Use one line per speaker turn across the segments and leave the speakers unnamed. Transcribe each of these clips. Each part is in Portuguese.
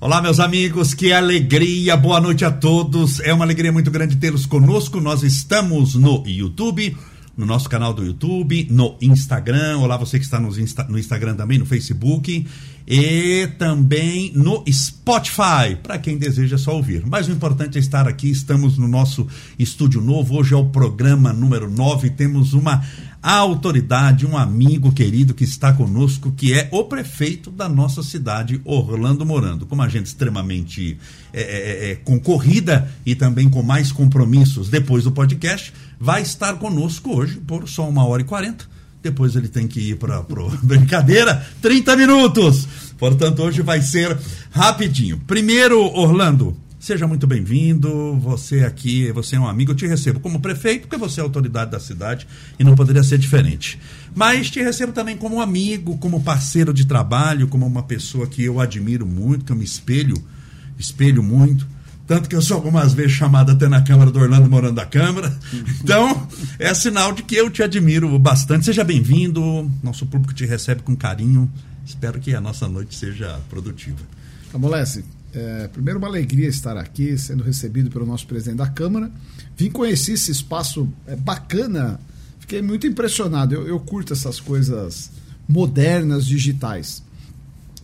Olá, meus amigos, que alegria, boa noite a todos. É uma alegria muito grande tê-los conosco. Nós estamos no YouTube, no nosso canal do YouTube, no Instagram. Olá, você que está no, Insta, no Instagram também, no Facebook e também no Spotify, para quem deseja só ouvir. Mas o importante é estar aqui. Estamos no nosso estúdio novo. Hoje é o programa número 9. Temos uma a autoridade, um amigo querido que está conosco, que é o prefeito da nossa cidade, Orlando Morando. Como a gente extremamente é, é, é, concorrida e também com mais compromissos depois do podcast, vai estar conosco hoje por só uma hora e quarenta. Depois ele tem que ir para brincadeira, 30 minutos. Portanto, hoje vai ser rapidinho. Primeiro, Orlando, Seja muito bem-vindo. Você aqui, você é um amigo. Eu te recebo como prefeito, porque você é autoridade da cidade e não poderia ser diferente. Mas te recebo também como amigo, como parceiro de trabalho, como uma pessoa que eu admiro muito, que eu me espelho, espelho muito. Tanto que eu sou algumas vezes chamado até na Câmara do Orlando Morando da Câmara. Então, é sinal de que eu te admiro bastante. Seja bem-vindo. Nosso público te recebe com carinho. Espero que a nossa noite seja produtiva.
Amolece, é, primeiro, uma alegria estar aqui, sendo recebido pelo nosso presidente da Câmara. Vim conhecer esse espaço é, bacana, fiquei muito impressionado. Eu, eu curto essas coisas modernas, digitais.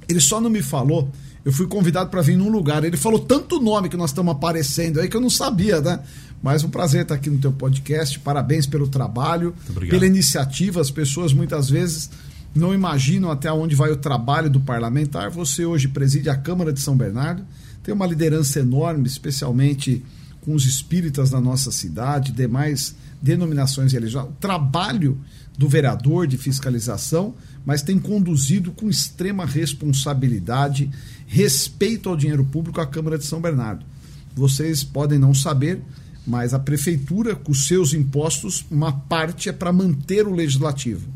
Ele só não me falou. Eu fui convidado para vir num lugar. Ele falou tanto nome que nós estamos aparecendo aí que eu não sabia, né? Mas um prazer estar aqui no teu podcast. Parabéns pelo trabalho, pela iniciativa. As pessoas muitas vezes não imaginam até onde vai o trabalho do parlamentar. Você hoje preside a Câmara de São Bernardo, tem uma liderança enorme, especialmente com os espíritas da nossa cidade, demais denominações religiosas. O trabalho do vereador de fiscalização, mas tem conduzido com extrema responsabilidade, respeito ao dinheiro público a Câmara de São Bernardo. Vocês podem não saber, mas a prefeitura, com seus impostos, uma parte é para manter o legislativo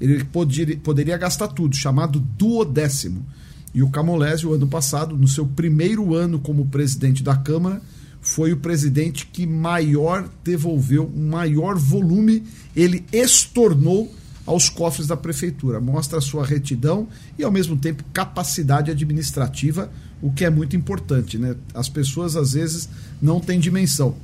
ele poderia, poderia gastar tudo, chamado duodécimo. E o Camolésio, ano passado, no seu primeiro ano como presidente da Câmara, foi o presidente que maior devolveu, maior volume ele estornou aos cofres da prefeitura. Mostra a sua retidão e, ao mesmo tempo, capacidade administrativa, o que é muito importante. Né? As pessoas, às vezes, não têm dimensão.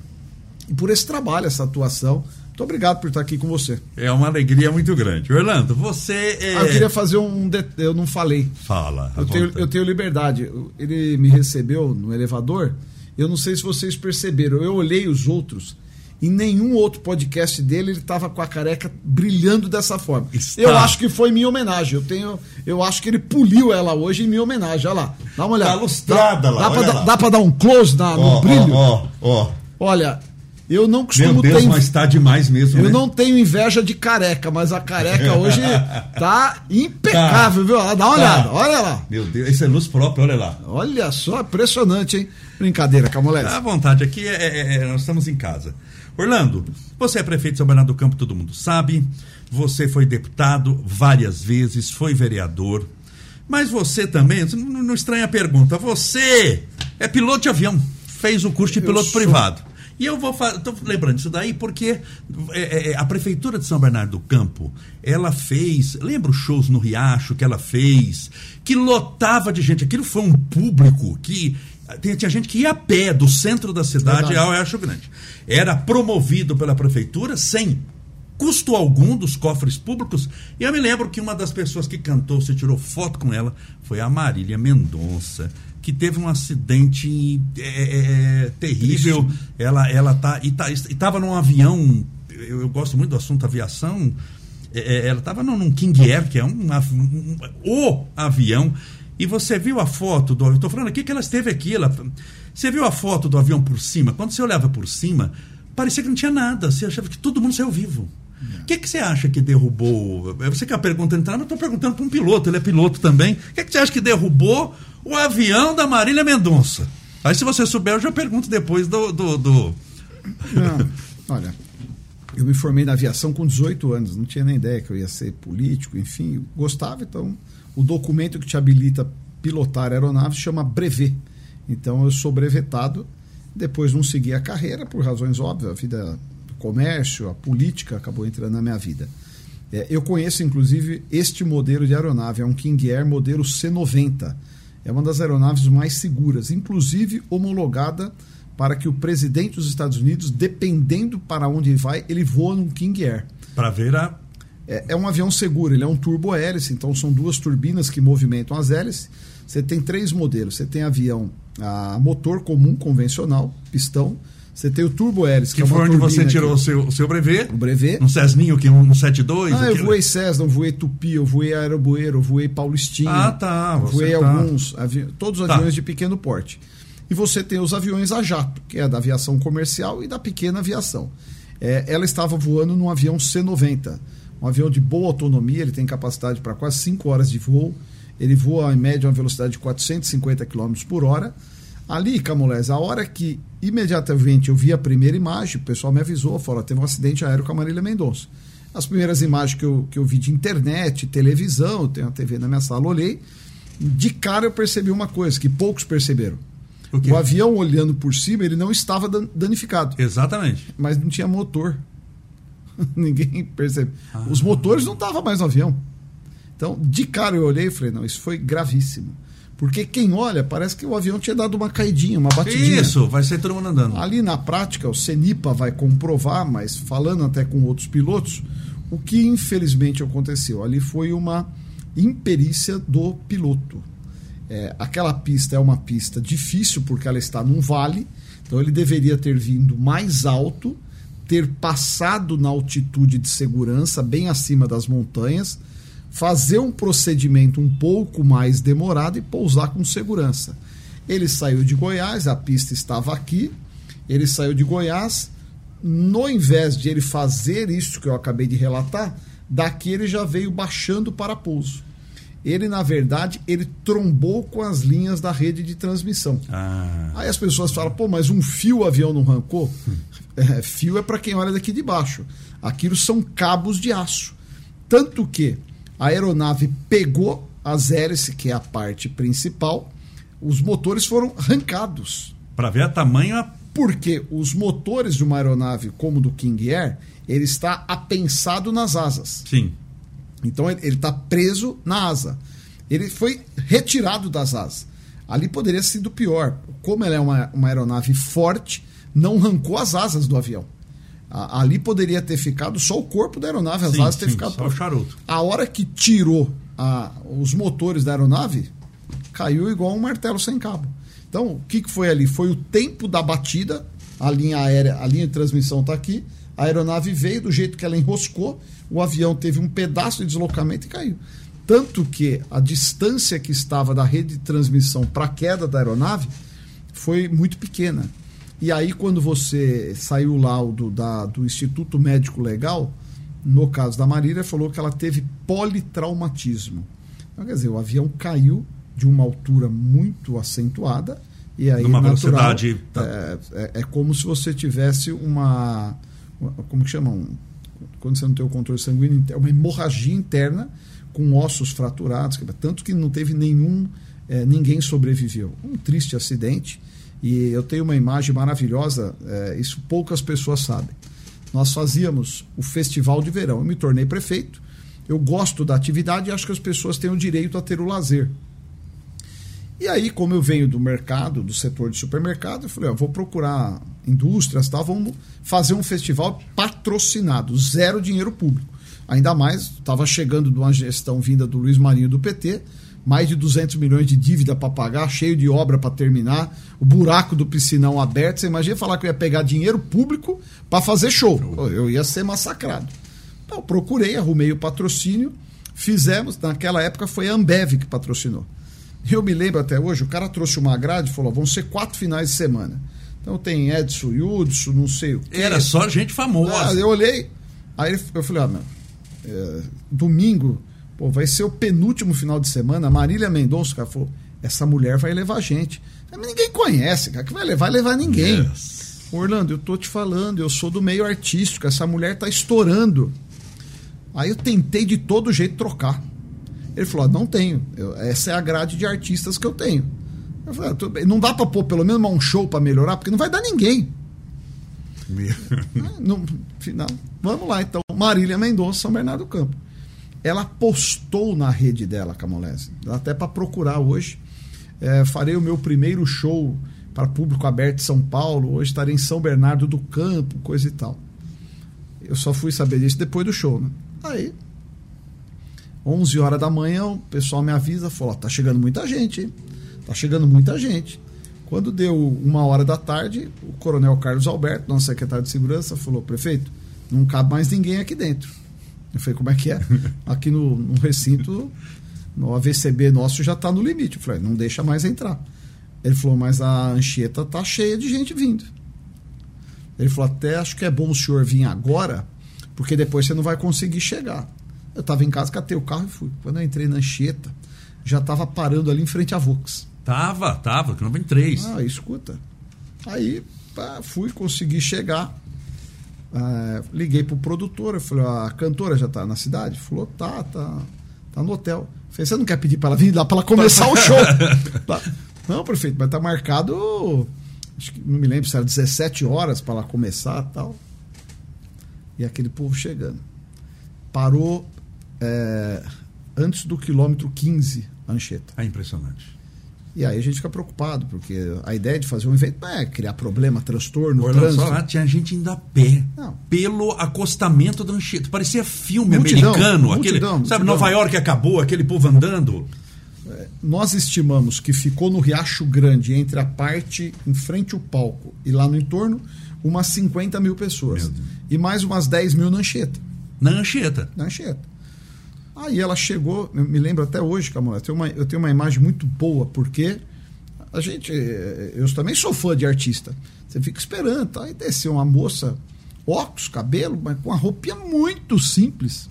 E por esse trabalho, essa atuação, muito obrigado por estar aqui com você.
É uma alegria muito grande. Orlando, você é...
ah, eu queria fazer um. Eu não falei.
Fala.
Eu tenho, eu tenho liberdade. Ele me recebeu no elevador. Eu não sei se vocês perceberam. Eu olhei os outros. Em nenhum outro podcast dele ele estava com a careca brilhando dessa forma. Está. Eu acho que foi minha homenagem. Eu tenho, eu acho que ele poliu ela hoje em minha homenagem. Olha lá, dá uma olhada.
Tá lustrada dá,
lá.
Dá,
para dá pra dar um close na, no brilho?
Ó, ó,
Olha, eu não costumo
Meu Deus, ter. mas tá demais mesmo.
Eu
né?
não tenho inveja de careca, mas a careca hoje tá impecável, tá. viu? Dá uma olhada, tá. olha lá.
Meu Deus, isso é luz própria, olha lá.
Olha só, impressionante, hein? Brincadeira, Camolete.
Tá à vontade, aqui é, é, é, nós estamos em casa. Orlando, você é prefeito de São Bernardo do Campo, todo mundo sabe. Você foi deputado várias vezes, foi vereador. Mas você também, não, não estranha a pergunta, você é piloto de avião, fez o curso de piloto privado. E eu vou estou lembrando isso daí porque é, é, é, a prefeitura de São Bernardo do Campo, ela fez, lembra os shows no Riacho que ela fez, que lotava de gente, aquilo foi um público que tinha, tinha gente que ia a pé do centro da cidade Verdade. ao Riacho Grande. Era promovido pela prefeitura sem custo algum dos cofres públicos. E eu me lembro que uma das pessoas que cantou, você tirou foto com ela, foi a Marília Mendonça que teve um acidente é, é, é terrível. Ela ela tá e tá, estava num avião. Eu, eu, gosto muito do assunto aviação. É, é ela estava num, num King Air, que é um, um, um, o avião. E você viu a foto do avião? Estou falando aqui que ela esteve aqui. Ela, você viu a foto do avião por cima? Quando você olhava por cima, parecia que não tinha nada. Você achava que todo mundo saiu vivo. O que, que você acha que derrubou? Você que a pergunta entrar, eu estou perguntando para um piloto, ele é piloto também. O que, que você acha que derrubou o avião da Marília Mendonça? Aí, se você souber, eu já pergunto depois do. do, do...
Não, olha, eu me formei na aviação com 18 anos, não tinha nem ideia que eu ia ser político, enfim, gostava, então o documento que te habilita pilotar aeronave chama brevet. Então eu sou brevetado, depois não segui a carreira por razões óbvias, a vida comércio, a política acabou entrando na minha vida. É, eu conheço, inclusive, este modelo de aeronave, é um King Air modelo C90. É uma das aeronaves mais seguras, inclusive homologada para que o presidente dos Estados Unidos, dependendo para onde ele vai, ele voa num King Air.
Para ver a.
É, é, um avião seguro, ele é um turbo-hélice, então são duas turbinas que movimentam as hélices. Você tem três modelos. Você tem avião a motor comum, convencional, pistão. Você tem o turbo-hélice,
que, que é foi onde você tirou o seu, o seu brevet.
O brevet.
Um Cessninho, que um 72.
Ah, eu voei Cessna, eu voei Tupi, eu voei Aerobueiro, eu voei Paulistinha.
Ah, tá.
Eu voei tá. alguns, avi... todos os tá. aviões de pequeno porte. E você tem os aviões a jato, que é da aviação comercial e da pequena aviação. É, ela estava voando num avião C-90, um avião de boa autonomia, ele tem capacidade para quase 5 horas de voo, ele voa em média uma velocidade de 450 km por hora. Ali, Camulés, a hora que imediatamente eu vi a primeira imagem, o pessoal me avisou, falou, teve um acidente aéreo com a Marília Mendonça. As primeiras imagens que eu, que eu vi de internet, televisão, eu tenho a TV na minha sala, olhei, de cara eu percebi uma coisa que poucos perceberam. O, o, avião olhando por cima, ele não estava danificado.
Exatamente.
Mas não tinha motor. Ninguém percebe. Ah. Os motores não estavam mais no avião. Então, de cara eu olhei e falei, não, isso foi gravíssimo. Porque quem olha, parece que o avião tinha dado uma caidinha, uma batidinha.
Isso, vai ser todo mundo andando.
Ali na prática, o CENIPA vai comprovar, mas falando até com outros pilotos, o que infelizmente aconteceu? Ali foi uma imperícia do piloto. É, aquela pista é uma pista difícil porque ela está num vale, então ele deveria ter vindo mais alto, ter passado na altitude de segurança, bem acima das montanhas, fazer um procedimento um pouco mais demorado e pousar com segurança. Ele saiu de Goiás, a pista estava aqui, ele saiu de Goiás, no invés de ele fazer isso que eu acabei de relatar, daqui ele já veio baixando para pouso ele na verdade ele trombou com as linhas da rede de transmissão. Ah. Aí as pessoas falam, pô, mas um fio o avião não arrancou? Hum. É, fio é para quem olha daqui de baixo. Aquilo são cabos de aço. Tanto que a aeronave pegou as hélices, que é a parte principal, os motores foram arrancados.
Para ver a tamanho.
Porque os motores de uma aeronave como do King Air, ele está apensado nas asas.
Sim.
Então ele está preso na asa. Ele foi retirado das asas. Ali poderia ter sido pior. Como ela é uma, uma aeronave forte, não arrancou as asas do avião. A, ali poderia ter ficado só o corpo da aeronave, as sim, asas ter ficado.
Só o charuto.
A hora que tirou a, os motores da aeronave, caiu igual um martelo sem cabo. Então, o que, que foi ali? Foi o tempo da batida, a linha aérea, a linha de transmissão está aqui, a aeronave veio do jeito que ela enroscou, o avião teve um pedaço de deslocamento e caiu. Tanto que a distância que estava da rede de transmissão para a queda da aeronave foi muito pequena. E aí, quando você saiu o laudo da, do Instituto Médico Legal, no caso da Marília, falou que ela teve politraumatismo. Então, quer dizer, o avião caiu de uma altura muito acentuada e aí
Numa natural, velocidade
é, é, é, como se você tivesse uma como que chamam quando você não tem o controle sanguíneo, é uma hemorragia interna com ossos fraturados, tanto que não teve nenhum, é, ninguém sobreviveu. Um triste acidente. E eu tenho uma imagem maravilhosa, é, isso poucas pessoas sabem. Nós fazíamos o festival de verão. Eu me tornei prefeito. Eu gosto da atividade e acho que as pessoas têm o direito a ter o lazer. E aí, como eu venho do mercado, do setor de supermercado, eu falei, ó, vou procurar indústrias, tal, vamos fazer um festival patrocinado, zero dinheiro público. Ainda mais, estava chegando de uma gestão vinda do Luiz Marinho do PT, mais de 200 milhões de dívida para pagar, cheio de obra para terminar, o buraco do piscinão aberto. Você imagina falar que eu ia pegar dinheiro público para fazer show. Eu ia ser massacrado. Então, procurei, arrumei o patrocínio, fizemos. Naquela época foi a Ambev que patrocinou. Eu me lembro até hoje, o cara trouxe uma grade e falou: vão ser quatro finais de semana. Então tem Edson Hudson, não sei o quê.
Era só gente famosa.
Ah, eu olhei, aí eu falei: ah, meu, é, domingo, pô, vai ser o penúltimo final de semana. Marília Mendonça, o cara falou: essa mulher vai levar gente. Mas ninguém conhece, cara, que vai levar, levar ninguém. Yes. Orlando, eu tô te falando, eu sou do meio artístico, essa mulher tá estourando. Aí eu tentei de todo jeito trocar. Ele falou: ah, não tenho. Eu, essa é a grade de artistas que eu tenho. Eu falei, ah, não dá para pôr pelo menos um show para melhorar, porque não vai dar ninguém. no final, vamos lá então. Marília Mendonça, São Bernardo do Campo. Ela postou na rede dela, Camolese, até para procurar hoje. é, farei o meu primeiro show para público aberto em São Paulo, hoje estarei em São Bernardo do Campo, coisa e tal. Eu só fui saber disso depois do show, né? Aí, 11 horas da manhã, o pessoal me avisa, falou, tá chegando muita gente, hein? Tá chegando muita gente. Quando deu uma hora da tarde, o coronel Carlos Alberto, nosso secretário de segurança, falou, prefeito, não cabe mais ninguém aqui dentro. Eu falei, como é que é? Aqui no, no recinto, no AVCB nosso já está no limite. Eu falei, não deixa mais entrar. Ele falou, mas a Anchieta tá cheia de gente vindo. Ele falou, até acho que é bom o senhor vir agora, porque depois você não vai conseguir chegar. Eu estava em casa, catei o carro e fui. Quando eu entrei na Anchieta, já estava parando ali em frente à Vox.
Tava, tava, que não vem três.
Ah, escuta. Aí pá, fui, consegui chegar. Ah, liguei pro produtor, eu falei, a cantora já tá na cidade? Falou, tá, tá, tá no hotel. Falei, você não quer pedir para ela vir lá para ela começar o show? Não, prefeito, mas tá marcado, acho que não me lembro se era 17 horas para ela começar tal. E aquele povo chegando. Parou é, antes do quilômetro 15, Anchieta.
É impressionante.
E aí a gente fica preocupado, porque a ideia de fazer um evento não é criar problema, transtorno,
Orlando,
trânsito.
lá tinha gente indo a pé.
Não.
Pelo acostamento da Anchieta. Parecia filme
Multidão,
americano.
multidão,
aquele,
multidão.
Sabe, Nova York acabou, aquele povo andando.
Nós estimamos que ficou no Riacho Grande, entre a parte em frente ao palco e lá no entorno, umas 50 mil pessoas. E mais umas 10 mil na Anchieta.
Na Anchieta.
Na Anchieta. Aí ela chegou, eu me lembro até hoje, Camila, eu tenho uma, eu tenho uma imagem muito boa, porque a gente, eh, eu também sou fã de artista. Você fica esperando, tá? Aí desceu uma moça, óculos, cabelo, mas com uma roupinha muito simples.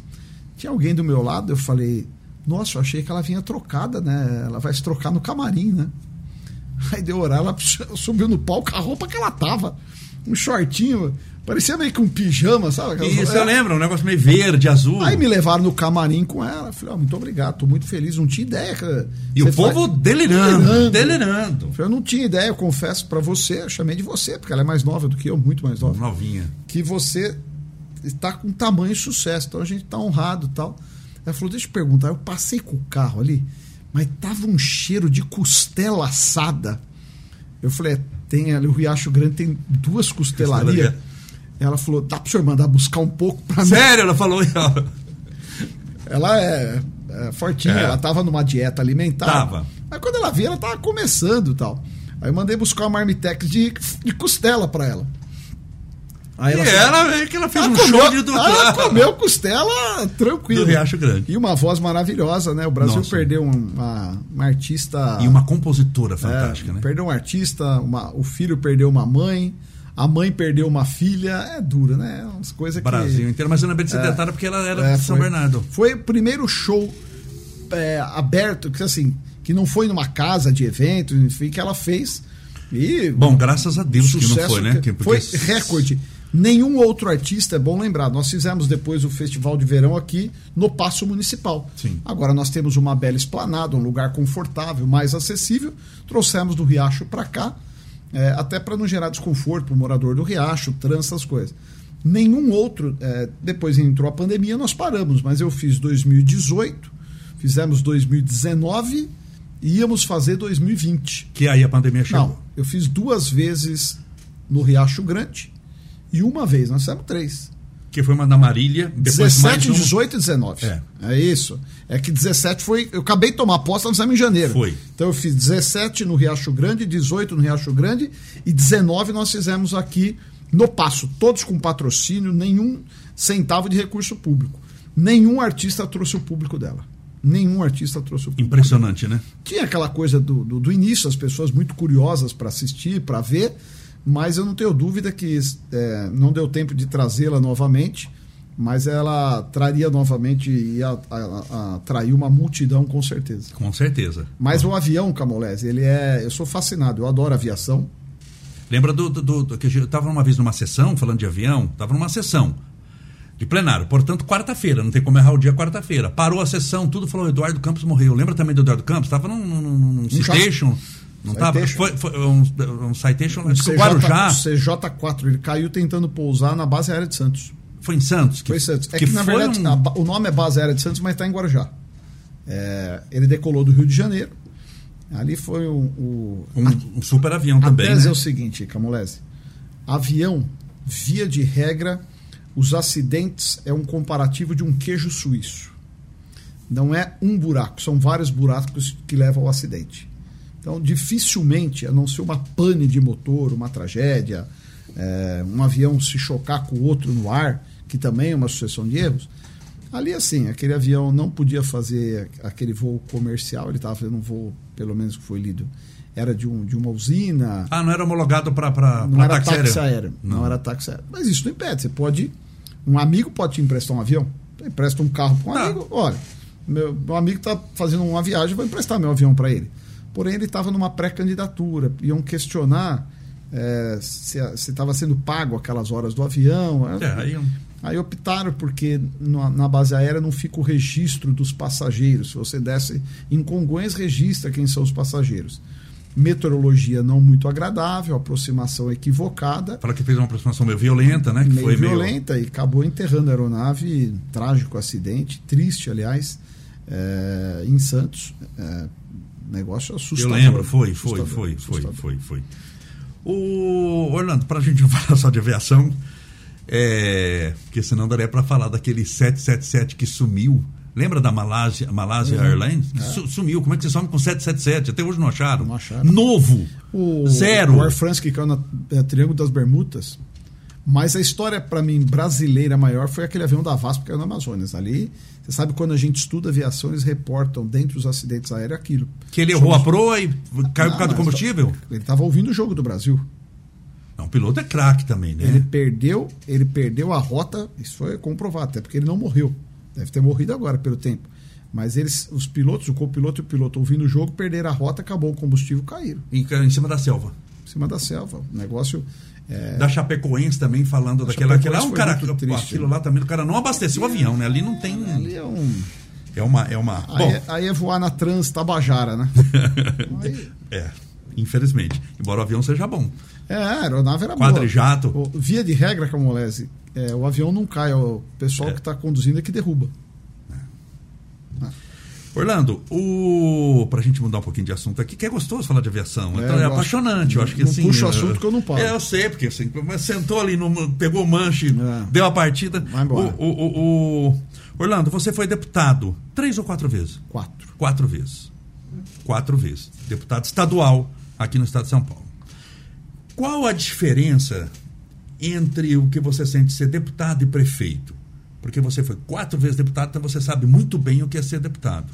Tinha alguém do meu lado, eu falei, nossa, eu achei que ela vinha trocada, né? Ela vai se trocar no camarim, né? Aí deu horário, ela subiu no palco a roupa que ela tava. Um shortinho, parecia meio que um pijama, sabe?
Isso eu lembro, um negócio meio verde, azul.
Aí me levaram no camarim com ela. Falei, ó, muito obrigado, tô muito feliz, não tinha ideia. Que
E o
você
povo
faz-
delirando, delirando.
Falei, Eu não tinha ideia, eu confesso pra você, eu chamei de você, porque ela é mais nova do que eu, muito mais nova,
Novinha.
que você está com tamanho sucesso, então a gente tá honrado e tal. Ela falou, deixa eu perguntar, eu passei com o carro ali, mas tava um cheiro de costela assada. Eu falei, é, tem ali, o Riacho Grande tem duas costelarias.
Costelaria.
Ela falou, dá pro senhor mandar buscar um pouco pra mim?
Sério, ela falou.
Ela é, é fortinha,
É.
ela tava numa dieta alimentar.
Tava.
Mas quando ela viu, ela tava começando e tal. Aí eu mandei buscar uma marmitex de, de costela pra ela. Aí
E ela, é que ela fez
ela
um
comeu,
show de do,
ela comeu costela tranquilo.
do Riacho Grande.
E uma voz maravilhosa, né? O Brasil
Nossa.
perdeu um- uma, uma artista.
E uma compositora
é,
fantástica, né?
Perdeu um artista, uma- o filho perdeu uma mãe, a mãe perdeu uma filha. É dura, né? Umas coisas que.
Brasil inteiro. Mas eu lembrei de ser detalhe porque ela era
É,
de São
foi.
Bernardo.
Foi o primeiro show é, aberto, que assim, que não foi numa casa de evento, enfim, que ela fez. E
Bom, graças a Deus que não foi, né?
que- Foi recorde. Nenhum outro artista, é bom lembrar, nós fizemos depois o Festival de Verão aqui no Paço Municipal.
Sim.
Agora nós temos uma bela esplanada, um lugar confortável, mais acessível. Trouxemos do Riacho para cá, é, até para não gerar desconforto para o morador do Riacho, trânsito, essas coisas. Nenhum outro, é, depois entrou a pandemia, nós paramos, mas eu fiz 2018, fizemos 2019 e íamos fazer 2020.
Que aí a pandemia chegou.
Não, eu fiz duas vezes no Riacho Grande e uma vez, nós fizemos três.
Que foi uma da Marília, depois mais
17,
um.
18 e 19.
É.
É isso. É que 17 foi. Eu acabei de tomar posse, nós em janeiro.
Foi.
Então eu fiz 17 no Riacho Grande, 18 no Riacho Grande e 19 nós fizemos aqui no Passo. Todos com patrocínio, nenhum centavo de recurso público. Nenhum artista trouxe o público dela. Nenhum artista trouxe o público.
Impressionante, né?
Tinha aquela coisa do, do, do início, as pessoas muito curiosas para assistir, para ver, mas eu não tenho dúvida que é, não deu tempo de trazê-la novamente, mas ela traria novamente e ia a- a- atrair uma multidão com certeza.
Com certeza.
Mas o avião, Camolese, ele é. Eu sou fascinado, eu adoro aviação.
Lembra do, do, do- que eu estava uma vez numa sessão, falando de avião, estava numa sessão de plenário, portanto, quarta-feira, não tem como errar o dia quarta-feira. Parou a sessão, tudo falou, Eduardo Campos morreu. Lembra também do Eduardo Campos? Estava num, num, num, num citation, não estava?
Citation.
Foi, foi um, um citation,
O
o
CJ,
Guarujá,
CJ4, ele caiu tentando pousar na base aérea de Santos.
foi em Santos. Que,
Foi em Santos. É
que
que, na verdade,
um-
a o nome é Base Aérea de Santos, mas está em Guarujá. É, ele decolou do Rio de Janeiro Ali foi um, um,
um, um super avião também.
A tese
né?
é o seguinte, Camolese. Avião, via de regra, os acidentes é um comparativo de um queijo suíço. Não é um buraco, são vários buracos que levam ao acidente. Então, dificilmente, a não ser uma pane de motor, uma tragédia, é, um avião se chocar com o outro no ar, que também é uma sucessão de erros, ali assim, aquele avião não podia fazer aquele voo comercial, ele estava fazendo um voo, pelo menos que foi lido, era de, um, de uma usina.
Ah, não era homologado para
Não era
táxi,
táxi
aéreo.
aéreo. Não. não. era táxi aéreo. Mas isso não impede. Você pode. Um amigo pode te emprestar um avião. Empresta um carro para um
Tá.
amigo. Olha, meu, meu amigo está fazendo uma viagem, vou emprestar meu avião para ele. Porém, ele estava numa pré-candidatura. Iam questionar é, se estava sendo pago aquelas horas do avião.
É, aí,
Aí optaram porque na, na, base aérea não fica o registro dos passageiros. Se você desce em Congonhas, registra quem são os passageiros. Meteorologia não muito agradável, aproximação equivocada.
Fala que fez uma aproximação meio violenta, né? Que
meio
foi
violenta
meio...
e acabou enterrando a aeronave. Trágico acidente, triste, aliás, é, em Santos. É, negócio assustador.
Eu lembro, foi, foi, foi, foi, foi, foi. O Orlando, para a gente não falar só de aviação, é, porque senão daria para falar daquele 777 que sumiu. Lembra da Malásia, Malásia uhum. Airlines? É. sumiu. Como é que você some com 777? Até hoje não acharam.
Não acharam.
Novo.
O,
Zero.
O Air France que caiu no é, Triângulo das Bermudas. Mas a história, para mim, brasileira maior foi aquele avião da VASP que caiu no Amazonas. Ali, você sabe, quando a gente estuda aviação, eles reportam dentro dos acidentes aéreos aquilo.
Que ele errou Somos... a proa e caiu por causa do combustível?
Ele estava ouvindo o jogo do Brasil.
Não, o piloto é craque também, né?
Ele perdeu, ele perdeu a rota, isso foi comprovado, até porque ele não morreu. Deve ter morrido agora pelo tempo. Mas eles, os pilotos, o copiloto e o piloto ouvindo o jogo, perderam a rota, acabou o combustível, caíram.
E em cima da selva.
Em cima da selva. O negócio. É...
Da Chapecoense também falando
A
daquela. Aquela, um cara,
triste,
aquilo lá também, o cara não abasteceu o avião, né? Ali não tem.
Ali é um.
É uma. É uma...
Aí,
Bom,
é, aí é voar na Trans Tabajara, né?
aí... É, infelizmente. Embora o avião seja bom.
É, a aeronave era
Quadrijato.
boa. O, via de regra, Camolese, é, o avião não cai, o pessoal
É.
que está conduzindo é que derruba.
Orlando, o... pra gente mudar um pouquinho de assunto aqui, que é gostoso falar de aviação.
É,
então é apaixonante. Eu acho que
não
assim.
puxa o
é-
assunto que eu não paro.
É, eu sei, porque assim, mas sentou ali, no, pegou o manche,
É.
deu a partida.
Vai embora.
O- o- o- Orlando, você foi deputado três ou quatro vezes?
Quatro.
Quatro vezes. Quatro vezes. Deputado estadual aqui no estado de São Paulo. Qual a diferença entre o que você sente ser deputado e prefeito? Porque você foi quatro vezes deputado, então você sabe muito bem o que é ser deputado.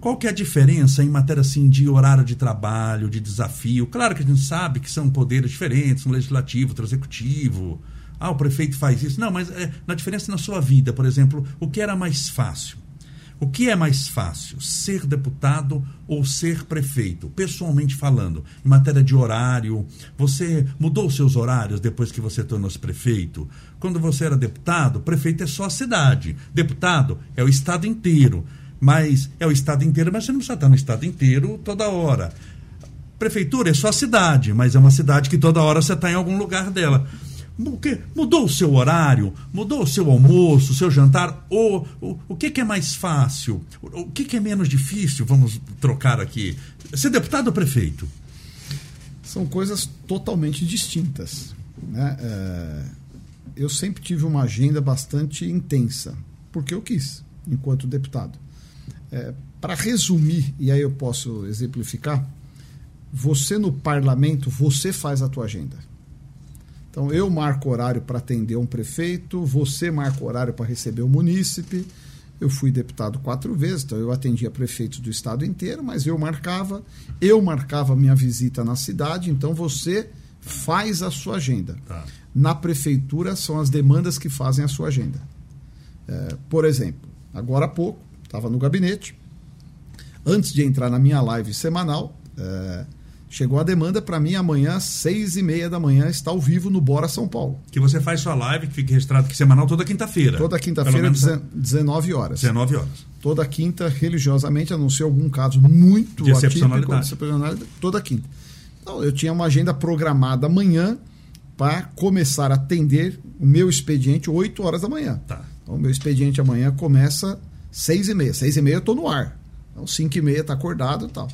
Qual que é a diferença em matéria assim de horário de trabalho, de desafio? Claro que a gente sabe que são poderes diferentes, um legislativo, outro executivo. Ah, o prefeito faz isso. Não, mas é, na diferença na sua vida, por exemplo, o que era mais fácil? O que é mais fácil, ser deputado ou ser prefeito? Pessoalmente falando, em matéria de horário, você mudou seus horários depois que você tornou-se prefeito? Quando você era deputado, prefeito é só a cidade, deputado é o estado inteiro. Mas é o estado inteiro, mas você não precisa estar no estado inteiro toda hora. Prefeitura é só cidade, mas é uma cidade que toda hora você está em algum lugar dela. Mudou o seu horário? Mudou o seu almoço, o seu jantar? Ou, o, o que, que é mais fácil? O, o que, que é menos difícil? Vamos trocar aqui. Ser deputado ou prefeito?
São coisas totalmente distintas. Né? É, eu sempre tive uma agenda bastante intensa, porque eu quis, enquanto deputado. É, Para resumir, e aí eu posso exemplificar, você no parlamento, você faz a tua agenda. Então eu marco horário para atender um prefeito, você marca horário para receber um munícipe. Eu fui deputado quatro vezes, então eu atendia prefeitos do estado inteiro, mas eu marcava, eu marcava minha visita na cidade, então você faz a sua agenda.
Tá.
Na prefeitura são as demandas que fazem a sua agenda. É, por exemplo, agora há pouco, estava no gabinete, antes de entrar na minha live semanal, é, chegou a demanda para mim amanhã, às seis e meia da manhã, estar ao vivo no Bora São Paulo.
Que você faz sua live, que fica registrado aqui semanal toda quinta-feira.
Toda quinta-feira,
Pelo menos
deze- 19 horas.
19 horas.
Toda quinta, religiosamente, a não ser algum caso muito
De
atípico, excepcionalidade, toda quinta. Então, eu tinha uma agenda programada amanhã para começar a atender o meu expediente 8 horas da manhã.
Tá.
Então, o meu expediente amanhã começa seis e meia. Seis e meia eu estou no ar. Então, cinco e meia está acordado e tal.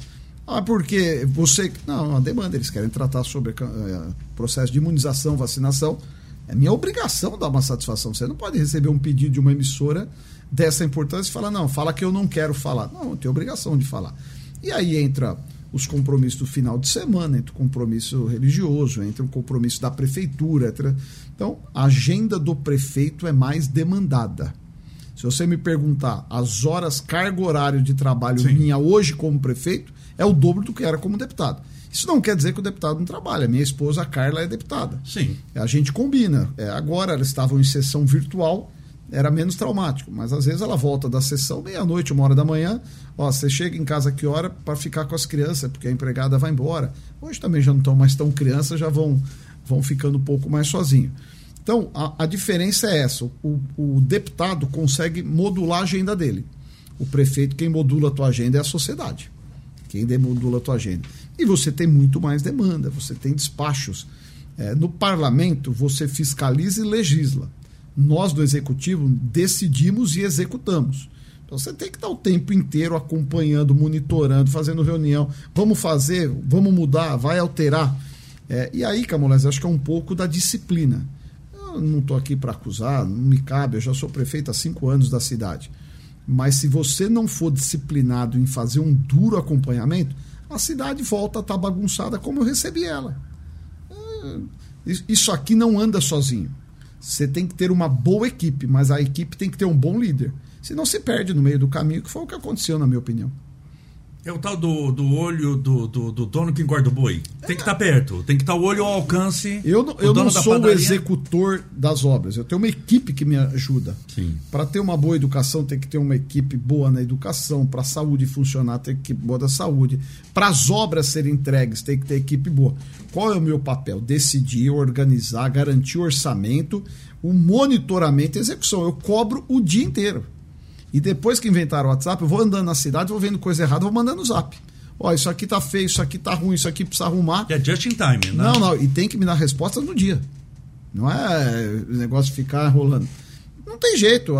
Ah, porque você. Não, a demanda, eles querem tratar sobre é, processo de imunização, vacinação. É minha obrigação dar uma satisfação. Você não pode receber um pedido de uma emissora dessa importância e falar, não, fala que eu não quero falar. Não, tem obrigação de falar. E aí entra os compromissos do final de semana, entra o compromisso religioso, entra o compromisso da prefeitura. Entra... Então, a agenda do prefeito é mais demandada. Se você me perguntar as horas, carga horário de trabalho Sim. minha hoje como prefeito, é o dobro do que era como deputado. Isso não quer dizer que o deputado não trabalha. Minha esposa, a Carla, é deputada.
Sim.
A gente combina. É, agora elas estavam em sessão virtual, era menos traumático. Mas às vezes ela volta da sessão meia-noite, uma hora da manhã. Ó, você chega em casa que hora para ficar com as crianças, porque a empregada vai embora. Hoje também já não estão mais tão crianças, já vão, vão ficando um pouco mais sozinhos. Então, a, a diferença é essa: o, o deputado consegue modular a agenda dele. O prefeito, quem modula a tua agenda é a sociedade. Quem demodula a tua agenda. E você tem muito mais demanda, você tem despachos. É, no parlamento, você fiscaliza e legisla. Nós, do executivo, decidimos e executamos. Então você tem que estar o tempo inteiro acompanhando, monitorando, fazendo reunião. Vamos fazer, vamos mudar, vai alterar. É, e aí, Camolés, acho que é um pouco da disciplina não estou aqui para acusar, não me cabe, eu já sou prefeito há cinco anos da cidade. Mas se você não for disciplinado em fazer um duro acompanhamento, a cidade volta a estar tá bagunçada como eu recebi ela. É, isso aqui não anda sozinho. Você tem que ter uma boa equipe, mas a equipe tem que ter um bom líder. Senão se perde no meio do caminho, que foi o que aconteceu, na minha opinião.
É o tal do, do olho do, do, do dono que engorda o boi. Tem que estar tá perto, tem que estar tá o olho ao alcance.
Eu não, eu não sou o executor das obras, eu tenho uma equipe que me ajuda. Para ter uma boa educação, tem que ter uma equipe boa na educação. Para a saúde funcionar, tem que ter equipe boa da saúde. Para as obras serem entregues, tem que ter equipe boa. Qual é o meu papel? Decidir, organizar, garantir o orçamento, o monitoramento e execução. Eu cobro o dia inteiro. E depois que inventaram o WhatsApp, eu vou andando na cidade, vou vendo coisa errada, vou mandando o zap. Ó, isso aqui tá feio, isso aqui tá ruim, isso aqui precisa arrumar.
É just in time,
né? Não, não, e tem que me dar resposta no dia. Não é negócio de ficar rolando. Não tem jeito,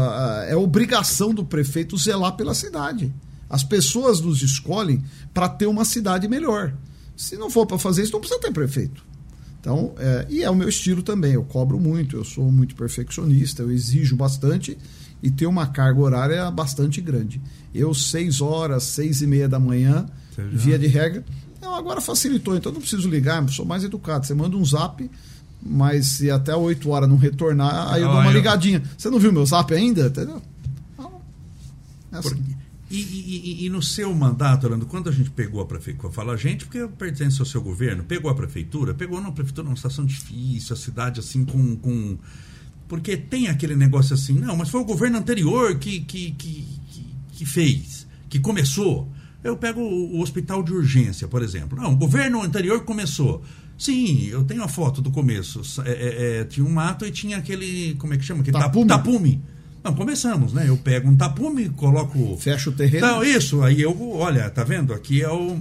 é obrigação do prefeito zelar pela cidade. As pessoas nos escolhem para ter uma cidade melhor. Se não for para fazer isso, não precisa ter prefeito. Então, é, e é o meu estilo também. Eu cobro muito, eu sou muito perfeccionista, eu exijo bastante e ter uma carga horária bastante grande. Eu, seis horas, seis e meia da manhã, via de regra. Não, agora facilitou, então não preciso ligar, sou mais educado. Você manda um zap, mas se até oito horas não retornar, aí eu dou uma ligadinha. Você não viu meu zap ainda? Entendeu?
é assim. E, e, e, no seu mandato, Orlando, quando a gente pegou a prefeitura, fala a gente porque pertence ao seu governo, pegou a prefeitura, pegou não, a prefeitura numa situação difícil, a cidade assim com, com porque tem aquele negócio assim, não, mas foi o governo anterior que, que, que, que fez, que começou. Eu pego o hospital de urgência, por exemplo. Não, o governo anterior começou. Sim, eu tenho a foto do começo. É, é, é, tinha um mato e tinha aquele. Como é que chama? Aquele tapume. tapume. Não, começamos, né? Eu pego um tapume, coloco.
Fecha o terreno.
Então, isso. Aí eu, olha, tá vendo? Aqui é o.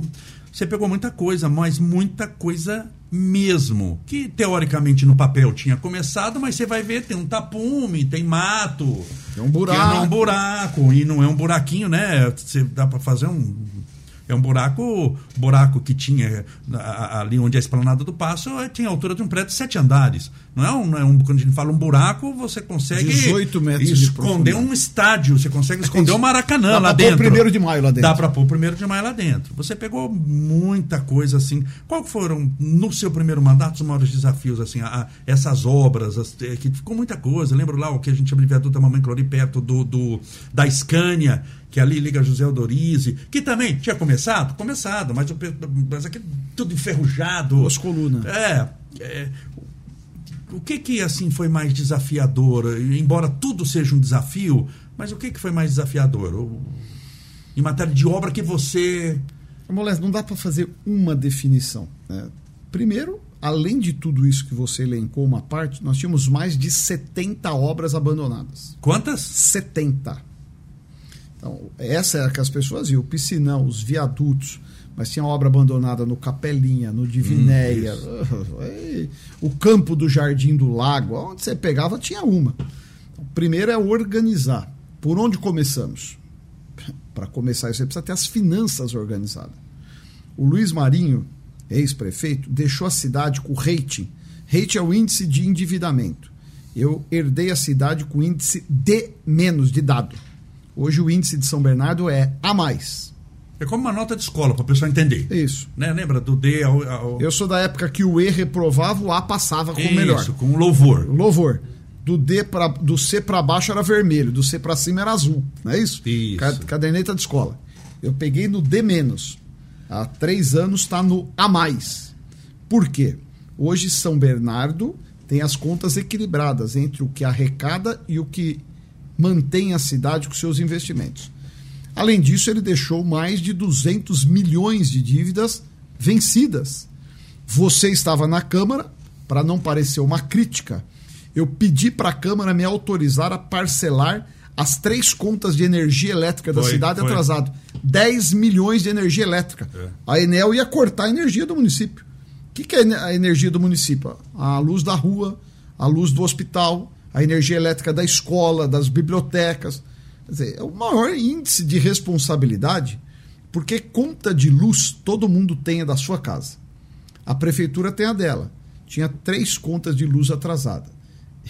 Você pegou muita coisa, mas muita coisa mesmo, que teoricamente no papel tinha começado, mas você vai ver, tem um tapume, tem mato.
Tem um buraco.
é um buraco, e não é um buraquinho, né? Você dá para fazer um é um buraco, buraco que tinha ali onde é a esplanada do Passo, é, tinha a altura de um prédio de sete andares. Não é um, não é um quando a gente fala um buraco, você consegue
18 metros
esconder um estádio, você consegue esconder o um Maracanã Dá lá dentro. Dá
para primeiro de maio lá dentro.
Dá para pôr o primeiro de maio lá dentro. Você pegou muita coisa assim. Qual foram no seu primeiro mandato os maiores desafios assim, a, a essas obras, as, é, que ficou muita coisa. Lembro lá o que a gente chama de viaduto da Mamãe Clori perto do, do da Scania que ali liga José Odorizzi, que também tinha começado, começado, mas, o, mas aquele tudo enferrujado.
As colunas.
É, é, o que que assim foi mais desafiador? Embora tudo seja um desafio, mas o que que foi mais desafiador? em matéria de obra que você...
Moleque, não dá para fazer uma definição. Né? Primeiro, além de tudo isso que você elencou uma parte, nós tínhamos mais de 70 obras abandonadas.
Quantas?
70. Então, essa era que as pessoas iam, o piscinão, os viadutos, mas tinha obra abandonada no Capelinha, no Divinéia, hum, o campo do Jardim do Lago, onde você pegava tinha uma. Então, primeiro é organizar. Por onde começamos? Para começar, você precisa ter as finanças organizadas. O Luiz Marinho, ex-prefeito, deixou a cidade com rating. Rating é o índice de endividamento. Eu herdei a cidade com índice D menos de dado. Hoje o índice de São Bernardo é A mais.
É como uma nota de escola, para o pessoal entender.
Isso.
Né? Lembra do D ao, ao...
Eu sou da época que o E reprovava, o A passava como melhor. Isso,
com louvor.
Louvor. Do D para do C para baixo era vermelho, do C para cima era azul, não é isso?
Isso.
Caderneta de escola. Eu peguei no D menos. Há três anos está no A mais. Por quê? Hoje São Bernardo tem as contas equilibradas entre o que arrecada e o que mantém a cidade com seus investimentos. Além disso, ele deixou mais de 200 milhões de dívidas vencidas. Você estava na Câmara, para não parecer uma crítica, eu pedi para a Câmara me autorizar a parcelar as três contas de energia elétrica da foi, cidade foi. atrasado. 10 milhões de energia elétrica. É. A Enel ia cortar a energia do município. O que, que é a energia do município? A luz da rua, a luz do hospital, a energia elétrica da escola, das bibliotecas. Quer dizer, é o maior índice de responsabilidade, porque conta de luz todo mundo tem a da sua casa. A prefeitura tem a dela. Tinha três contas de luz atrasada.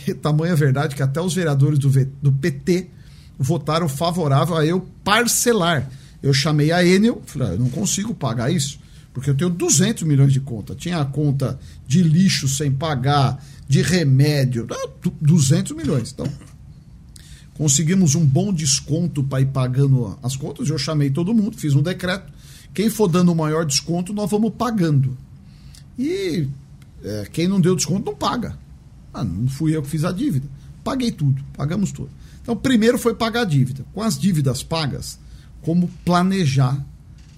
E tamanha verdade que até os vereadores do, v, do PT votaram favorável a eu parcelar. Eu chamei a Enel, falei, ah, eu não consigo pagar isso, porque eu tenho 200 milhões de conta. Tinha a conta de lixo sem pagar, de remédio, 200 milhões. Então, conseguimos um bom desconto para ir pagando as contas. Eu chamei todo mundo, fiz um decreto. Quem for dando o maior desconto, nós vamos pagando. E é, quem não deu desconto não paga. Ah, não fui eu que fiz a dívida. Paguei tudo, pagamos tudo. Então, primeiro foi pagar a dívida. Com as dívidas pagas, como planejar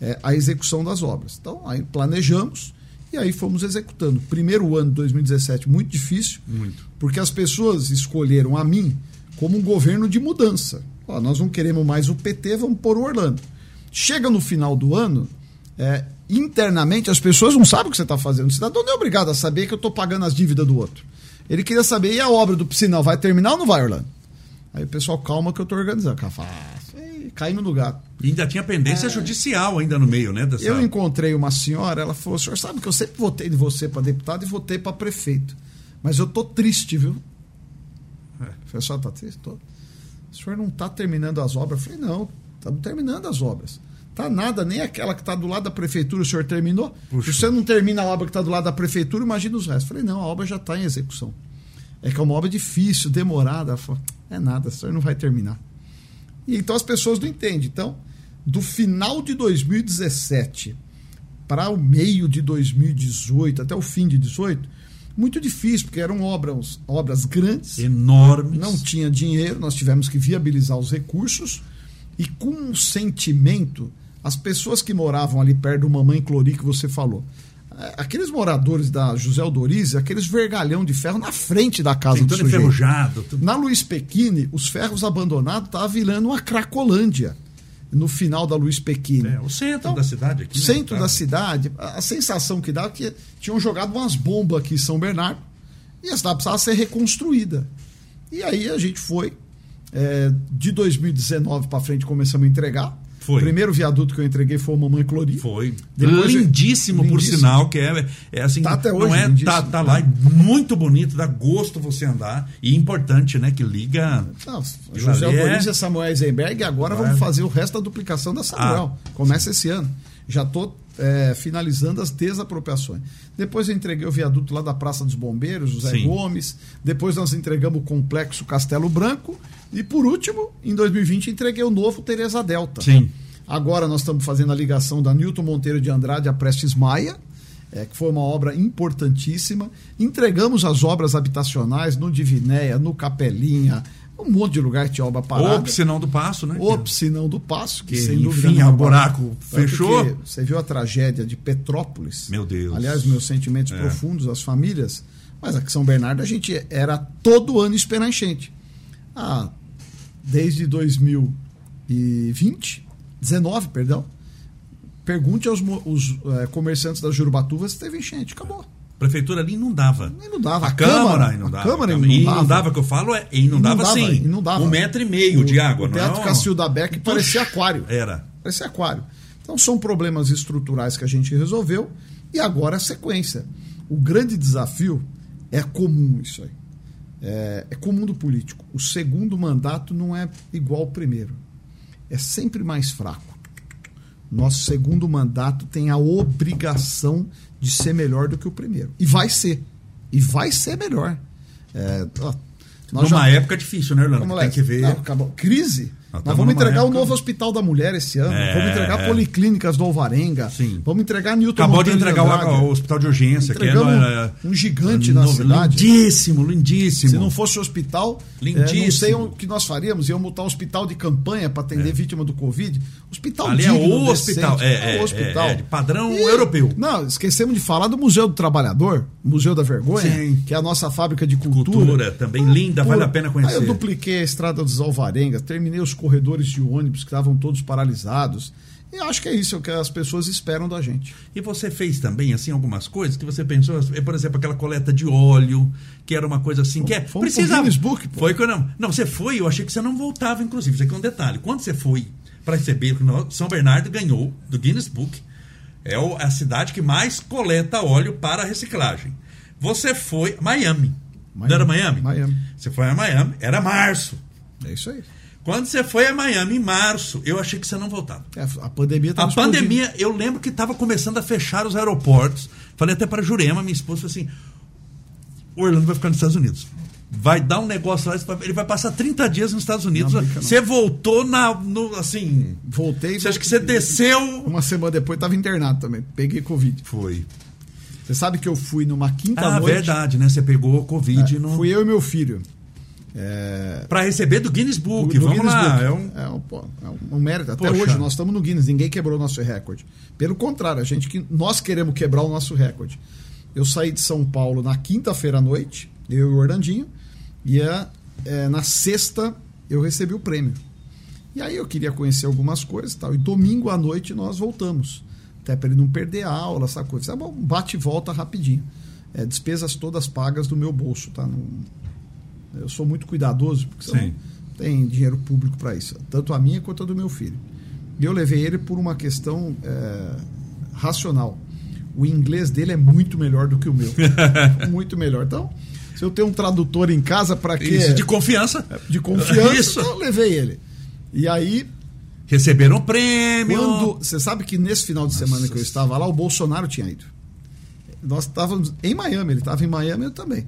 é, a execução das obras. Então, aí planejamos e aí fomos executando. Primeiro ano de 2017, muito difícil,
muito.
porque as pessoas escolheram a mim como um governo de mudança. Ó, nós não queremos mais o PT, vamos pôr o Orlando. Chega no final do ano, é, internamente as pessoas não sabem o que você está fazendo. O cidadão não é obrigado a saber que eu estou pagando as dívidas do outro. Ele queria saber, e a obra do piscinão vai terminar ou não vai, Orlando? Aí o pessoal, calma que eu estou organizando. Cara, fala, ah, caindo no gato.
E ainda tinha pendência é... judicial ainda no meio, né? Dessa...
Eu encontrei uma senhora, ela falou, senhor sabe que eu sempre votei de você para deputado e votei para prefeito. Mas eu tô triste, viu? É. Falei, só tá triste? Tô. O senhor não está terminando as obras? Eu falei, não, estamos terminando as obras. Tá nada, nem aquela que está do lado da prefeitura o senhor terminou. Puxa. Se você não termina a obra que está do lado da prefeitura, imagina os restos. Eu falei, não, a obra já está em execução. É que é uma obra difícil, demorada. Falei, é nada, o senhor não vai terminar. E então as pessoas não entendem. Então, do final de 2017 para o meio de 2018, até o fim de 2018, muito difícil, porque eram obras, obras grandes.
Enormes.
Não tinha dinheiro, nós tivemos que viabilizar os recursos. E com um sentimento, as pessoas que moravam ali perto do Mamãe Clori que você falou, aqueles moradores da José Aldorize, aqueles vergalhão de ferro na frente da casa
Sim, do sujeito. enferrujado.
Tudo. Na Luiz Pequini, os ferros abandonados estavam virando uma cracolândia no final da Luiz Pequini.
É, o centro então, da cidade aqui.
Né, centro da cidade, a sensação que dá é que tinham jogado umas bombas aqui em São Bernardo e a cidade precisava ser reconstruída. E aí a gente foi, é, de 2019 para frente, começamos a entregar.
Foi.
O primeiro viaduto que eu entreguei foi o Mamãe Clori.
Foi. Depois, lindíssimo, lindíssimo, por sinal, que é, é assim.
Tá até hoje,
não é, tá, tá lá, é muito bonito, dá gosto você andar. E importante, né? Que liga.
Não, José Alborizia, é... Samuel Eisenberg, agora é. vamos fazer o resto da duplicação da Samuel. Ah, Começa sim. esse ano. Já estou é, finalizando as desapropriações. Depois eu entreguei o viaduto lá da Praça dos Bombeiros, José Sim. Gomes. Depois nós entregamos o complexo Castelo Branco. E por último, em 2020, entreguei o novo Teresa Delta.
Sim.
Agora nós estamos fazendo a ligação da Newton Monteiro de Andrade a Prestes Maia. É, que foi uma obra importantíssima. Entregamos as obras habitacionais no Divinéia, no Capelinha, um monte de lugar tinha obra parada.
O piscinão do Passo, né?
O piscinão do Passo, que,
que sem dúvida. Enfim, o buraco fechou.
Você viu a tragédia de Petrópolis.
Meu Deus.
Aliás, meus sentimentos é. profundos às famílias. Mas aqui em São Bernardo a gente era todo ano esperar enchente. Ah, desde 2020, 19, perdão. Pergunte aos os, é, comerciantes da Jurubatuva se teve enchente. Acabou.
Prefeitura ali inundava.
Inundava.
A, a Câmara, inundava. A Câmara inundava. E inundava, que eu falo, é inundava, inundava sim.
Inundava.
Um metro e meio
o,
de água.
O Teatro
não?
Cacilda Beck parecia aquário.
Era.
Parecia aquário. Então são problemas estruturais que a gente resolveu e agora a sequência. O grande desafio é comum isso aí. É, é comum do político. O segundo mandato não é igual ao primeiro. É sempre mais fraco. Nosso segundo mandato tem a obrigação de ser melhor do que o primeiro. E vai ser. E vai ser melhor. É,
ó, Numa já... época difícil, né, Orlando? Tem que ver. Não,
acabou. Crise nós, Nós vamos entregar época... o novo Hospital da Mulher esse ano. É, vamos entregar é. policlínicas do Alvarenga. Sim. Vamos entregar Newton
Acabou de entregar o, o, Hospital de Urgência, que é
um, um gigante no, na cidade.
Lindíssimo, lindíssimo.
Se não fosse o hospital, lindíssimo. É, não sei o que nós faríamos. Iam montar um hospital de campanha para atender é. vítima do Covid. Hospital
Ali digno, é o hospital. É, é, o hospital. É, padrão e, europeu.
Não, esquecemos de falar do Museu do Trabalhador, Museu da Vergonha, Sim. que é a nossa fábrica de cultura. Cultura,
também ah, linda, vale a pena conhecer. Aí
eu dupliquei a estrada dos Alvarengas, terminei os corredores de ônibus que estavam todos paralisados. E acho que é isso que as pessoas esperam da gente.
E você fez também, assim, algumas coisas que você pensou, por exemplo, aquela coleta de óleo, que era uma coisa assim, que é.
Fomos precisava. Book,
foi que não. Não, você foi, eu achei que você não voltava, inclusive. Isso aqui é um detalhe. Quando você foi para receber, São Bernardo ganhou do Guinness Book, é a cidade que mais coleta óleo para reciclagem. Você foi. Miami. Miami. Não era Miami?
Miami.
Você foi a Miami, era março.
É isso aí.
Quando você foi a Miami em março, eu achei que você não voltava.
É, a pandemia
A pandemia, eu lembro que estava começando a fechar os aeroportos. Falei até para Jurema, minha esposa, assim: o Orlando vai ficar nos Estados Unidos. Vai dar um negócio lá, ele vai passar 30 dias nos Estados Unidos. Não, você voltou na. No, assim.
Voltei.
Você acha que você desceu.
Uma semana depois estava internado também. Peguei Covid.
Foi.
Você sabe que eu fui numa quinta
ah,
noite.
Verdade, né? Você pegou Covid
é,
no.
Fui eu e meu filho.
É... Para receber do Guinness Book. Do, do Vamos Guinness lá. Book.
É, um... É, um, é um mérito. Até Poxa. hoje nós estamos no Guinness, ninguém quebrou o nosso recorde. Pelo contrário, a gente que nós queremos quebrar o nosso recorde. Eu saí de São Paulo na quinta-feira à noite, eu e o Orlandinho, e é, é, na sexta eu recebi o prêmio. E aí eu queria conhecer algumas coisas e tal. E domingo à noite nós voltamos. Até para ele não perder a aula, essa coisa. É bom, bate e volta rapidinho. É, despesas todas pagas do meu bolso, tá? Não, eu sou muito cuidadoso, porque não tem dinheiro público para isso, tanto a minha quanto a do meu filho. E eu levei ele por uma questão é, racional. O inglês dele é muito melhor do que o meu. muito melhor. Então, se eu tenho um tradutor em casa, para quê? Isso,
de confiança.
De confiança, Isso. então eu levei ele. E aí.
Receberam o prêmio.
Quando, você sabe que nesse final de semana Nossa. que eu estava lá, o Bolsonaro tinha ido. Nós estávamos em Miami, ele estava em Miami, eu também.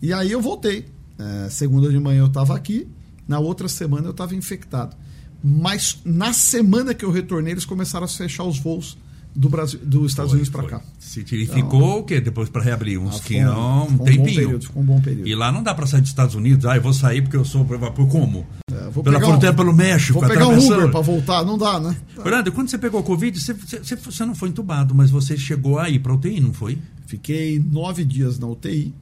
E aí eu voltei. É, segunda de manhã eu estava aqui, na outra semana eu estava infectado. Mas na semana que eu retornei, eles começaram a fechar os voos do Brasil, dos Estados foi, Unidos para cá.
Se então, ficou o quê? Depois para reabrir uns ah, que não, um, um tempinho. Bom
período, ficou um bom período.
E lá não dá para sair dos Estados Unidos. Ah, eu vou sair porque eu sou por como? É, vou Pela fronteira um, pelo México.
Vou pegar um Uber para voltar, não dá, né?
Fernando, quando você pegou a Covid, você, você, você não foi entubado, mas você chegou aí para UTI, não foi?
Fiquei nove dias na UTI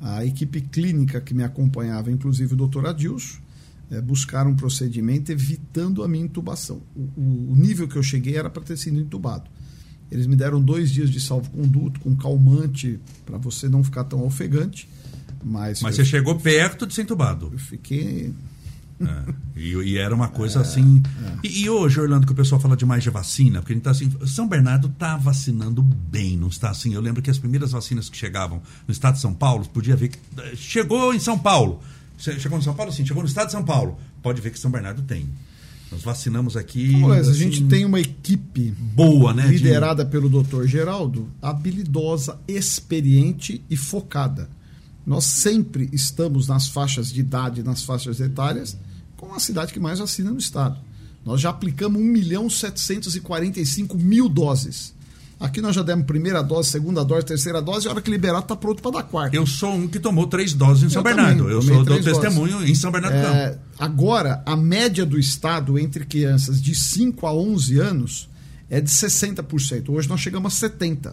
a equipe clínica que me acompanhava, inclusive o doutor Adilson, é, buscaram um procedimento evitando a minha intubação. O, o nível que eu cheguei era para ter sido intubado. Eles me deram dois dias de salvo-conduto com calmante para você não ficar tão ofegante. Mas,
mas você chegou perto de ser intubado.
Eu fiquei
é, e, e, era uma coisa é, assim. É. E, e, hoje, Orlando, que o pessoal fala demais de vacina, porque a gente tá assim. São Bernardo está vacinando bem, não está assim? Eu lembro que as primeiras vacinas que chegavam no estado de São Paulo, podia ver que. Eh, chegou em São Paulo. Chegou em São Paulo, sim, chegou no estado de São Paulo. Pode ver que São Bernardo tem. Nós vacinamos aqui.
Assim, a gente tem uma equipe
boa, né?
Liderada de... pelo doutor Geraldo, habilidosa, experiente e focada. Nós sempre estamos nas faixas de idade, nas faixas etárias, com a cidade que mais vacina no estado. Nós já aplicamos 1 milhão 745 mil doses. Aqui nós já demos primeira dose, segunda dose, terceira dose, e a hora que liberar está pronto para dar quarta.
Eu sou um que tomou três doses em São Bernardo. Também, eu sou do testemunho em São Bernardo é,
Agora, a média do estado entre crianças de 5 a 11 anos é de 60%. Hoje nós chegamos a 70%.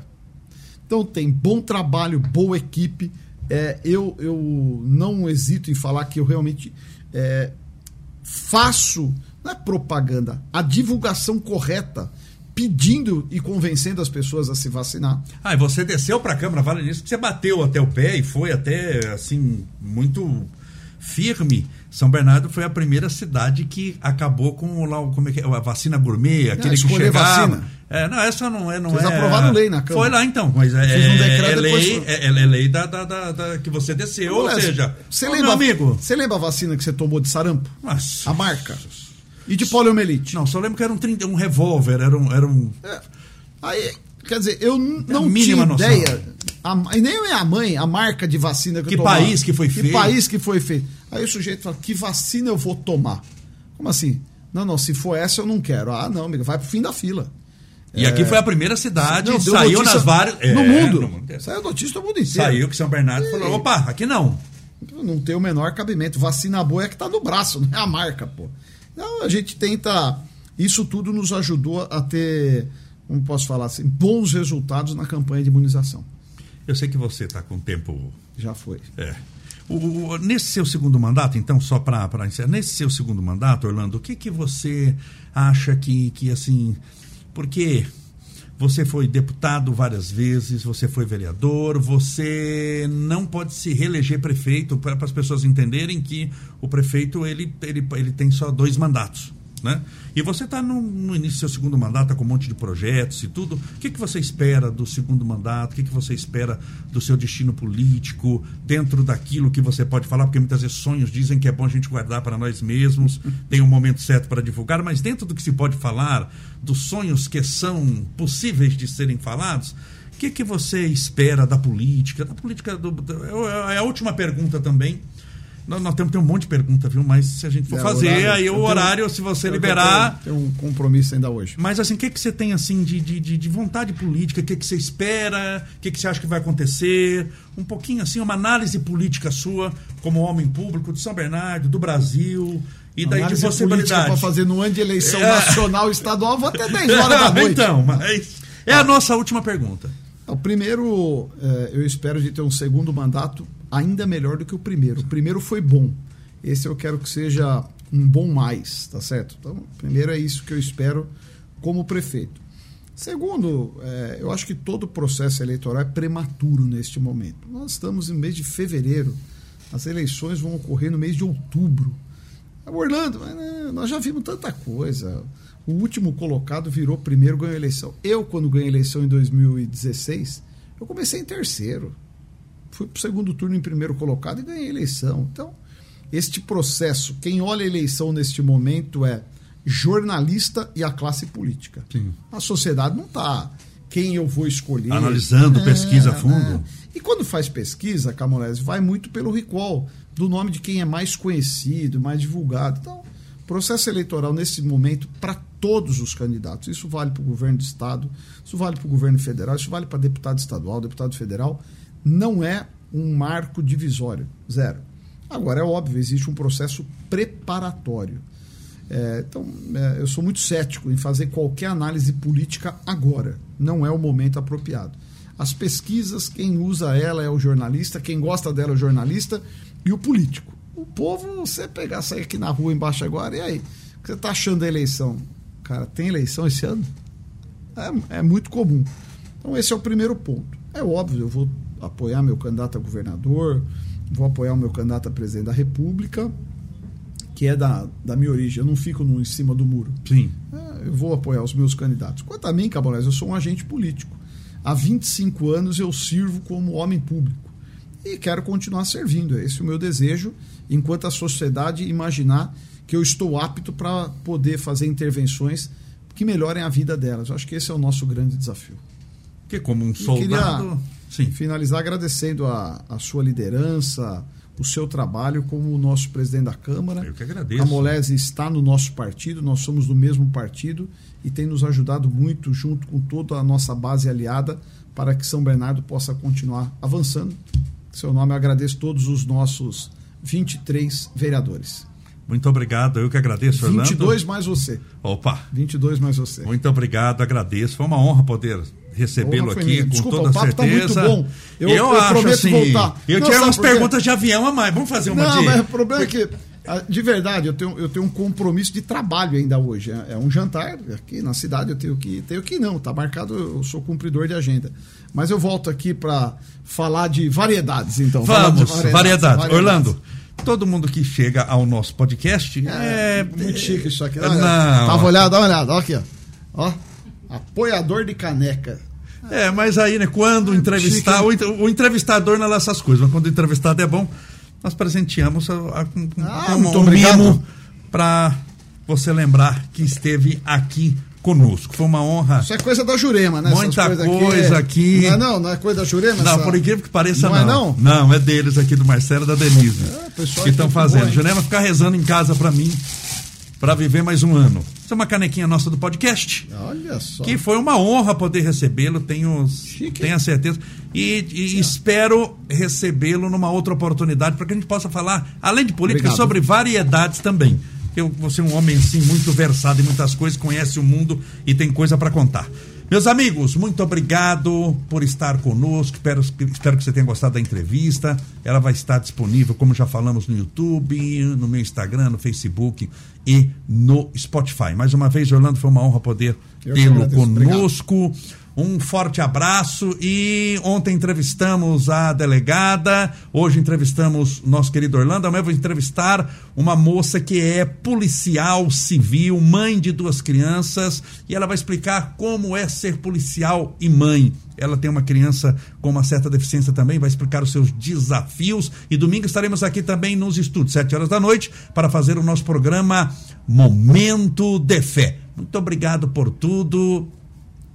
Então tem bom trabalho, boa equipe. É, eu, eu não hesito em falar que eu realmente é, faço, não é propaganda, a divulgação correta, pedindo e convencendo as pessoas a se vacinar.
Ah, e você desceu para a Câmara, vale nisso, você bateu até o pé e foi até, assim, muito firme. São Bernardo foi a primeira cidade que acabou com lá, como é que é, a vacina gourmet, aquele que chegava. Vacina. É, não, essa não é. Não
Vocês
é,
aprovaram lei na Câmara.
Foi lá então, mas é, é, é lei, é, é, lei da, da, da, da, que você desceu. Ou seja,
você lembra, amigo, você lembra a vacina que você tomou de sarampo? Nossa. A marca. E de poliomielite?
Não, só lembro que era um, 30, um revólver, era um. Era um... É.
Aí, quer dizer, eu não tinha ideia. A, e nem a mãe, a marca de vacina que,
que
eu
tomava. país que foi feito?
Que país que foi feito. Aí o sujeito fala: que vacina eu vou tomar? Como assim? Não, não, se for essa eu não quero. Ah, não, amigo, vai pro fim da fila.
E é... aqui foi a primeira cidade, não, saiu nas várias.
No, é, mundo. no mundo. Saiu notícia do mundo inteiro.
Saiu que São Bernardo e... falou: opa, aqui não.
Não tem o menor cabimento. Vacina boa é que tá no braço, não é a marca, pô. Então a gente tenta. Isso tudo nos ajudou a ter, como posso falar assim, bons resultados na campanha de imunização.
Eu sei que você está com tempo.
Já foi.
É. O, nesse seu segundo mandato, então, só para encerrar, nesse seu segundo mandato, Orlando, o que, que você acha que, que assim. Porque você foi deputado várias vezes, você foi vereador, você não pode se reeleger prefeito para as pessoas entenderem que o prefeito ele, ele, ele tem só dois mandatos. Né? E você está no, no, início do seu segundo mandato, tá com um monte de projetos e tudo. O que, que você espera do segundo mandato? O que, que você espera do seu destino político, dentro daquilo que você pode falar? Porque muitas vezes sonhos dizem que é bom a gente guardar para nós mesmos, tem um momento certo para divulgar, mas dentro do que se pode falar, dos sonhos que são possíveis de serem falados, o que, que você espera da política? Da política do, é, é a última pergunta também nós, nós temos tem um monte de pergunta, viu? Mas se a gente for é, fazer, horário, aí o horário, se você liberar.
Tem um compromisso ainda hoje.
Mas assim, o que, que você tem assim de, de, de vontade política? O que, que você espera? O que, que você acha que vai acontecer? Um pouquinho assim, uma análise política sua, como homem público de São Bernardo, do Brasil. E daí
análise
de possibilidade.
para fazer no ano de eleição é. nacional, estadual, vou até 10 horas da noite.
então, mas é a nossa última pergunta.
O primeiro, é, eu espero de ter um segundo mandato ainda melhor do que o primeiro. O primeiro foi bom. Esse eu quero que seja um bom mais, tá certo? Então, primeiro é isso que eu espero como prefeito. Segundo, é, eu acho que todo o processo eleitoral é prematuro neste momento. Nós estamos no mês de fevereiro, as eleições vão ocorrer no mês de outubro. Orlando, né, nós já vimos tanta coisa. O último colocado virou primeiro, ganhou a eleição. Eu, quando ganhei a eleição em 2016, eu comecei em terceiro fui para o segundo turno em primeiro colocado e ganhei a eleição. Então, este processo, quem olha a eleição neste momento é jornalista e a classe política. Sim. A sociedade não está quem eu vou escolher.
Analisando é, pesquisa a fundo. Né?
E quando faz pesquisa, Camolese, vai muito pelo recall do nome de quem é mais conhecido, mais divulgado. Então, processo eleitoral nesse momento para todos os candidatos. Isso vale para o governo do estado, isso vale para o governo federal, isso vale para deputado estadual, deputado federal não é um marco divisório, zero. Agora, é óbvio, existe um processo preparatório. É, então, é, eu sou muito cético em fazer qualquer análise política agora. Não é o momento apropriado. As pesquisas, quem usa ela é o jornalista, quem gosta dela é o jornalista e o político. O povo, você pegar, sair aqui na rua embaixo agora, e aí? O que você está achando da eleição? Cara, tem eleição esse ano? É, é muito comum. Então, esse é o primeiro ponto. É óbvio, eu vou apoiar meu candidato a governador, vou apoiar o meu candidato a presidente da República, que é da, da minha origem. Eu não fico no, em cima do muro.
Sim.
É, eu vou apoiar os meus candidatos. Quanto a mim, Cabolés, eu sou um agente político. Há 25 anos eu sirvo como homem público. E quero continuar servindo. Esse é o meu desejo, enquanto a sociedade imaginar que eu estou apto para poder fazer intervenções que melhorem a vida delas. Eu acho que esse é o nosso grande desafio.
Que como um soldado.
Queria Sim. finalizar agradecendo a, a sua liderança, o seu trabalho como o nosso presidente da Câmara.
Eu que agradeço.
A Molese está no nosso partido, nós somos do mesmo partido e tem nos ajudado muito, junto com toda a nossa base aliada, para que São Bernardo possa continuar avançando. Seu nome, eu agradeço todos os nossos 23 vereadores.
Muito obrigado, eu que agradeço,
Orlando. 22 mais você.
Opa!
22 mais você.
Muito obrigado, agradeço. Foi uma honra poder recebê-lo aqui com toda
o papo
certeza.
Tá muito bom.
Eu, eu, eu acho assim, voltar. Eu não, tinha umas perguntas de avião a mais. Vamos fazer uma
Não,
de...
mas o problema é que de verdade, eu tenho, eu tenho um compromisso de trabalho ainda hoje. É, é um jantar aqui na cidade, eu tenho que tenho que não, tá marcado, eu sou cumpridor de agenda. Mas eu volto aqui para falar de variedades, então.
Vamos,
de
variedades. variedades. variedades. Orlando, todo mundo que chega ao nosso podcast
É,
é.
muito chique isso aqui.
Não.
Olha, Dá uma olhada, dá uma olhada. Ó aqui, ó. Ó. Apoiador de caneca.
É, mas aí, né, quando entrevistar,
chique,
o, entre- o entrevistador não é essas coisas, mas quando o entrevistado é bom, nós presenteamos a, a, um,
Ah,
um- um mimo para você lembrar que esteve aqui conosco. Foi uma honra.
Isso é coisa da Jurema, né?
Muita
coisas
coisa
é-
aqui.
Não é não? Não é coisa da Jurema?
Não,
essa-
por incrível que pareça,
Não
não.
é não?
Não, é deles aqui do Marcelo e da Denise.
É, pessoal
que estão fazendo.
bom?
Jurema ficar rezando em casa para mim, para viver mais um ano. Isso é uma canequinha nossa do podcast.
Olha só.
Que foi uma honra poder recebê-lo, tenho,
Chique.
tenho a certeza. E, e espero recebê-lo numa outra oportunidade para que a gente possa falar, além de política,
Obrigado.
sobre variedades também. Eu, você é um homem, sim, muito versado em muitas coisas, conhece o mundo e tem coisa para contar. Meus amigos, muito obrigado por estar conosco. Espero, espero que você tenha gostado da entrevista. Ela vai estar disponível, como já falamos, no YouTube, no meu Instagram, no Facebook e no Spotify. Mais uma vez, Orlando, foi uma honra poder tê-lo
agradeço. Obrigado.
Um forte abraço e ontem entrevistamos a delegada, hoje entrevistamos nosso querido Orlando, amanhã vou entrevistar uma moça que é policial civil, mãe de duas crianças, e ela vai explicar como é ser policial e mãe. Ela tem uma criança com uma certa deficiência também, vai explicar os seus desafios. E domingo estaremos aqui também nos estúdios, sete horas da noite, para fazer o nosso programa Momento de Fé. Muito obrigado por tudo.